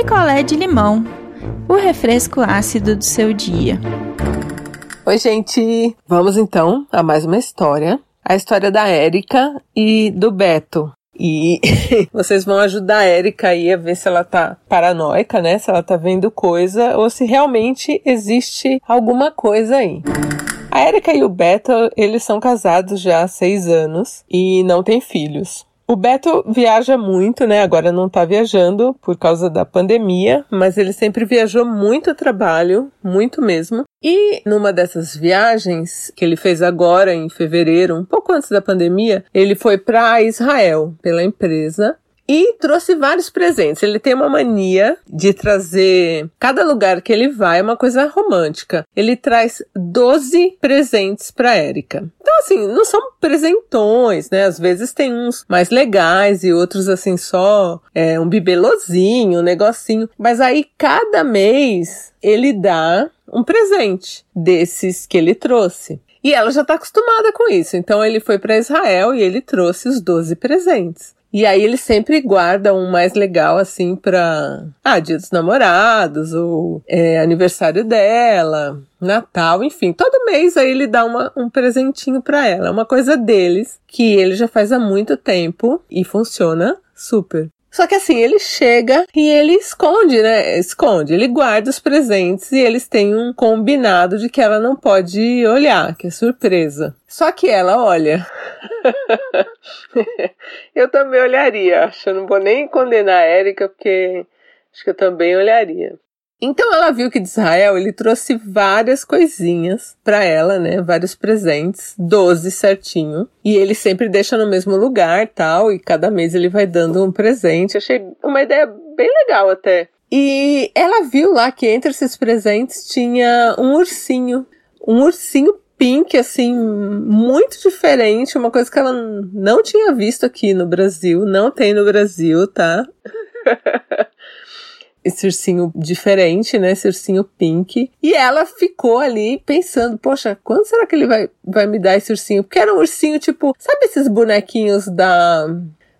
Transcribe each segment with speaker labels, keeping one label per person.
Speaker 1: picolé de limão, o refresco ácido do seu dia.
Speaker 2: Oi, gente! Vamos então a mais uma história. A história da Érica e do Beto. E vocês vão ajudar a Erika aí a ver se ela tá paranoica, né? Se ela tá vendo coisa ou se realmente existe alguma coisa aí. A Erika e o Beto, eles são casados já há seis anos e não têm filhos. O Beto viaja muito, né? Agora não tá viajando por causa da pandemia, mas ele sempre viajou muito a trabalho, muito mesmo. E numa dessas viagens que ele fez agora em fevereiro, um pouco antes da pandemia, ele foi para Israel pela empresa e trouxe vários presentes. Ele tem uma mania de trazer. Cada lugar que ele vai é uma coisa romântica. Ele traz 12 presentes para Érica. Então, assim, não são presentões, né? Às vezes tem uns mais legais e outros, assim, só é, um bibelozinho, um negocinho. Mas aí, cada mês, ele dá um presente desses que ele trouxe. E ela já está acostumada com isso. Então ele foi para Israel e ele trouxe os 12 presentes. E aí ele sempre guarda um mais legal assim pra. Ah, dia dos namorados, ou é, aniversário dela, Natal, enfim. Todo mês aí ele dá uma, um presentinho pra ela. É uma coisa deles que ele já faz há muito tempo e funciona super. Só que assim, ele chega e ele esconde, né? Esconde, ele guarda os presentes e eles têm um combinado de que ela não pode olhar, que é surpresa. Só que ela olha. eu também olharia, acho. Eu não vou nem condenar a Erika, porque acho que eu também olharia. Então ela viu que de Israel ele trouxe várias coisinhas para ela, né? Vários presentes, 12 certinho. E ele sempre deixa no mesmo lugar, tal, e cada mês ele vai dando um presente. Achei uma ideia bem legal até. E ela viu lá que entre esses presentes tinha um ursinho, um ursinho pink assim muito diferente, uma coisa que ela não tinha visto aqui no Brasil, não tem no Brasil, tá? esse ursinho diferente, né? Ursinho pink. E ela ficou ali pensando, poxa, quando será que ele vai, vai me dar esse ursinho? Porque era um ursinho tipo, sabe esses bonequinhos da,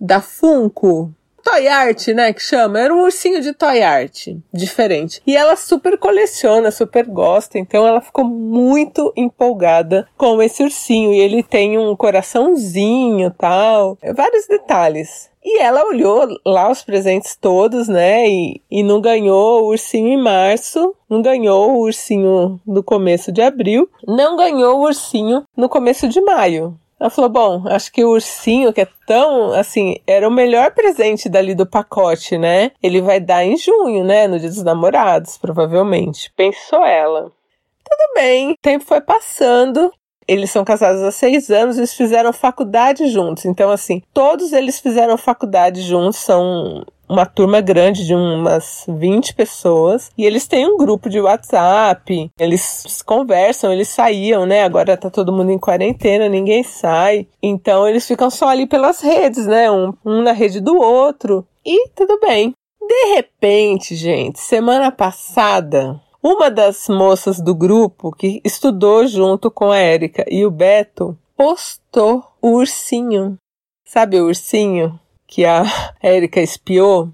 Speaker 2: da Funko? Toy Art, né, que chama, era um ursinho de Toy Art, diferente. E ela super coleciona, super gosta, então ela ficou muito empolgada com esse ursinho. E ele tem um coraçãozinho tal, vários detalhes. E ela olhou lá os presentes todos, né? E, e não ganhou o ursinho em março, não ganhou o ursinho no começo de abril, não ganhou o ursinho no começo de maio. Ela falou: Bom, acho que o ursinho, que é tão assim, era o melhor presente dali do pacote, né? Ele vai dar em junho, né? No dia dos namorados, provavelmente. Pensou ela. Tudo bem, o tempo foi passando eles são casados há seis anos, eles fizeram faculdade juntos. Então, assim, todos eles fizeram faculdade juntos, são uma turma grande de umas 20 pessoas e eles têm um grupo de WhatsApp, eles conversam, eles saíam, né? Agora tá todo mundo em quarentena, ninguém sai. Então eles ficam só ali pelas redes, né? Um, um na rede do outro. E tudo bem. De repente, gente, semana passada, uma das moças do grupo que estudou junto com a Érica e o Beto postou o ursinho. Sabe o ursinho que a Érica espiou?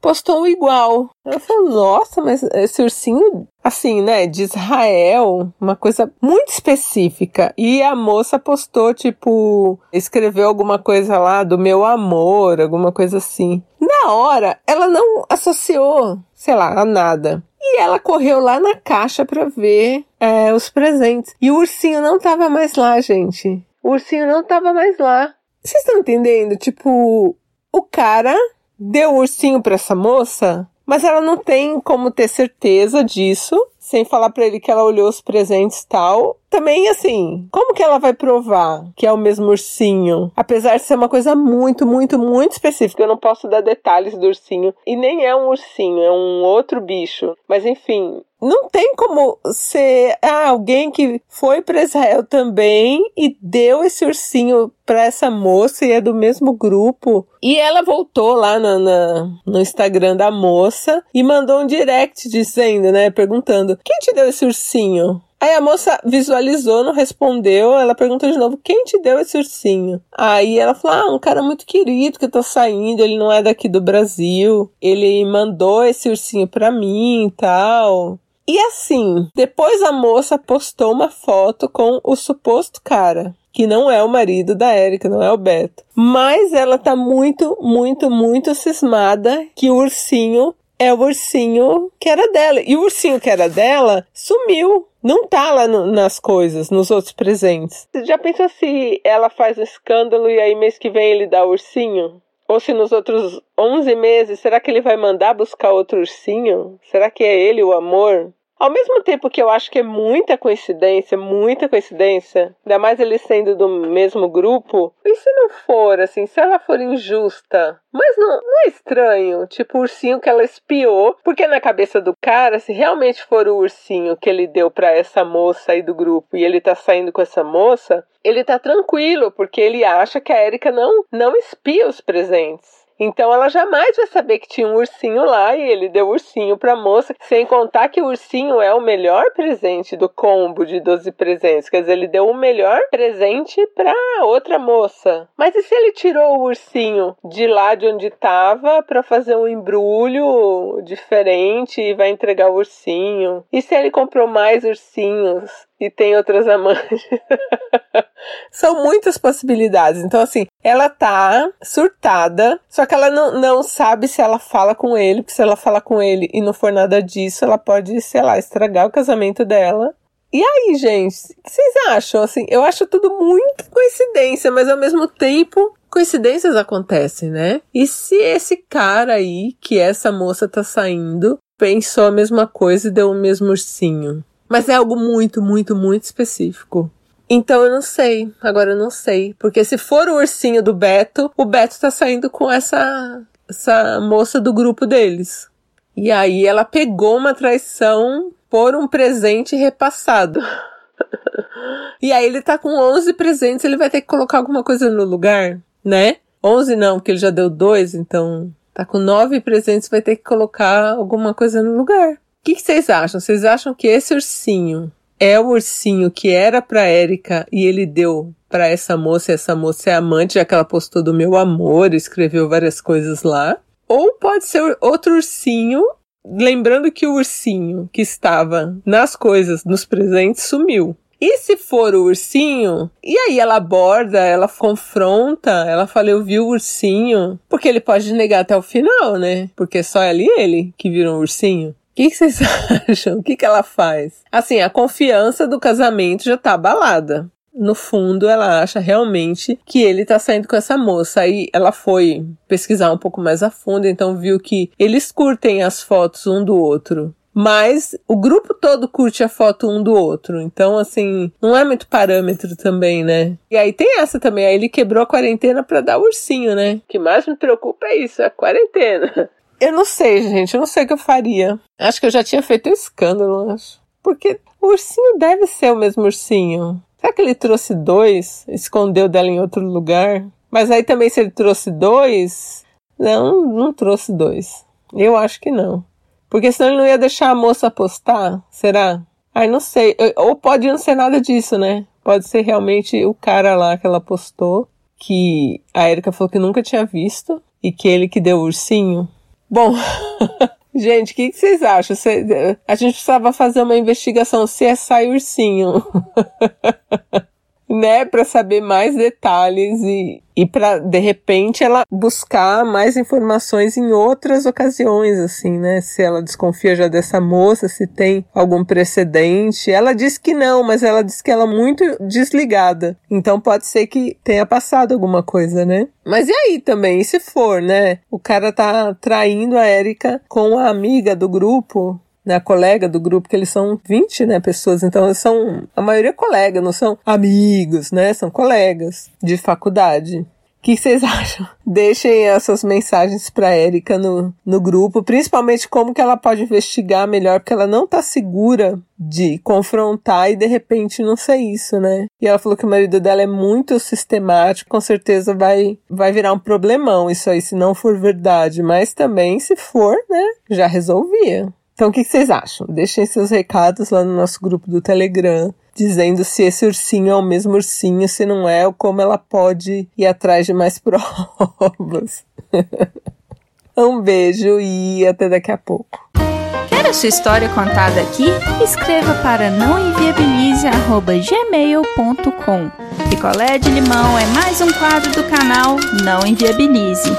Speaker 2: Postou igual. Ela falou: Nossa, mas esse ursinho, assim, né, de Israel, uma coisa muito específica. E a moça postou, tipo, escreveu alguma coisa lá do meu amor, alguma coisa assim. Na hora, ela não associou, sei lá, a nada. E ela correu lá na caixa para ver é, os presentes. E o ursinho não tava mais lá, gente. O ursinho não tava mais lá. Vocês estão entendendo? Tipo, o cara deu o ursinho para essa moça, mas ela não tem como ter certeza disso, sem falar para ele que ela olhou os presentes tal. Também assim, como que ela vai provar que é o mesmo ursinho? Apesar de ser uma coisa muito, muito, muito específica, eu não posso dar detalhes do ursinho. E nem é um ursinho, é um outro bicho. Mas enfim, não tem como ser ah, alguém que foi para Israel também e deu esse ursinho para essa moça e é do mesmo grupo. E ela voltou lá na, na, no Instagram da moça e mandou um direct dizendo, né, perguntando: quem te deu esse ursinho? Aí a moça visualizou, não respondeu. Ela perguntou de novo: quem te deu esse ursinho? Aí ela falou: ah, um cara muito querido que tá saindo, ele não é daqui do Brasil. Ele mandou esse ursinho pra mim e tal. E assim, depois a moça postou uma foto com o suposto cara que não é o marido da Érica, não é o Beto. Mas ela tá muito, muito, muito cismada que o ursinho é o ursinho que era dela. E o ursinho que era dela sumiu. Não tá lá no, nas coisas, nos outros presentes. Você já pensou se ela faz um escândalo e aí mês que vem ele dá o ursinho? Ou se nos outros 11 meses, será que ele vai mandar buscar outro ursinho? Será que é ele o amor? Ao mesmo tempo que eu acho que é muita coincidência, muita coincidência, ainda mais ele sendo do mesmo grupo, e se não for, assim, se ela for injusta? Mas não, não é estranho, tipo o ursinho que ela espiou, porque na cabeça do cara, se realmente for o ursinho que ele deu para essa moça aí do grupo e ele tá saindo com essa moça, ele tá tranquilo, porque ele acha que a Erika não, não espia os presentes. Então ela jamais vai saber que tinha um ursinho lá e ele deu ursinho para a moça, sem contar que o ursinho é o melhor presente do combo de 12 presentes. Quer dizer, ele deu o melhor presente para outra moça. Mas e se ele tirou o ursinho de lá de onde estava para fazer um embrulho diferente e vai entregar o ursinho? E se ele comprou mais ursinhos? E tem outras amantes. São muitas possibilidades. Então, assim, ela tá surtada, só que ela não, não sabe se ela fala com ele, porque se ela falar com ele e não for nada disso, ela pode, sei lá, estragar o casamento dela. E aí, gente, o que vocês acham? Assim, eu acho tudo muito coincidência, mas ao mesmo tempo coincidências acontecem, né? E se esse cara aí, que essa moça tá saindo, pensou a mesma coisa e deu o mesmo ursinho? Mas é algo muito, muito, muito específico. Então eu não sei. Agora eu não sei. Porque se for o ursinho do Beto, o Beto tá saindo com essa, essa moça do grupo deles. E aí ela pegou uma traição por um presente repassado. e aí ele tá com 11 presentes, ele vai ter que colocar alguma coisa no lugar, né? 11 não, porque ele já deu dois, então tá com nove presentes, vai ter que colocar alguma coisa no lugar que, que vocês acham? Vocês acham que esse ursinho é o ursinho que era para Érica e ele deu para essa moça, e essa moça é amante, já que ela postou do meu amor, escreveu várias coisas lá? Ou pode ser outro ursinho, lembrando que o ursinho que estava nas coisas, nos presentes, sumiu. E se for o ursinho, e aí ela aborda, ela confronta, ela fala, eu vi o ursinho, porque ele pode negar até o final, né? Porque só é ali ele que virou um ursinho que, que vocês acham? O que, que ela faz? Assim, a confiança do casamento já tá abalada. No fundo, ela acha realmente que ele tá saindo com essa moça. Aí ela foi pesquisar um pouco mais a fundo, então viu que eles curtem as fotos um do outro mas o grupo todo curte a foto um do outro. Então, assim, não é muito parâmetro também, né? E aí tem essa também. Aí ele quebrou a quarentena para dar ursinho, né? O que mais me preocupa é isso, a quarentena. Eu não sei, gente. Eu não sei o que eu faria. Acho que eu já tinha feito um escândalo, acho. Porque o ursinho deve ser o mesmo ursinho. Será que ele trouxe dois? Escondeu dela em outro lugar? Mas aí também, se ele trouxe dois. Não, não trouxe dois. Eu acho que não. Porque senão ele não ia deixar a moça apostar. Será? Ai, não sei. Ou pode não ser nada disso, né? Pode ser realmente o cara lá que ela postou. Que a Erika falou que nunca tinha visto. E que ele que deu o ursinho. Bom, gente, o que, que, vocês acham? Cê, a gente precisava fazer uma investigação CSI é Ursinho. né, para saber mais detalhes e, e para de repente ela buscar mais informações em outras ocasiões, assim, né? Se ela desconfia já dessa moça, se tem algum precedente. Ela diz que não, mas ela diz que ela é muito desligada. Então pode ser que tenha passado alguma coisa, né? Mas e aí também, e se for, né? O cara tá traindo a Érica com a amiga do grupo, né, colega do grupo, que eles são 20, né, pessoas, então são, a maioria é colega, não são amigos, né, são colegas de faculdade. O que vocês acham? Deixem essas mensagens para Érica no, no grupo, principalmente como que ela pode investigar melhor, porque ela não tá segura de confrontar e de repente não ser isso, né? E ela falou que o marido dela é muito sistemático, com certeza vai vai virar um problemão isso aí se não for verdade, mas também se for, né, já resolvia. Então, o que, vocês acham? Deixem seus recados lá no nosso grupo do Telegram, dizendo se esse ursinho é o mesmo ursinho, se não é, ou como ela pode ir atrás de mais provas. um beijo e até daqui a pouco.
Speaker 1: Quer a sua história contada aqui? Escreva para nãoenviabilize.gmail.com Picolé de limão é mais um quadro do canal Não Enviabilize.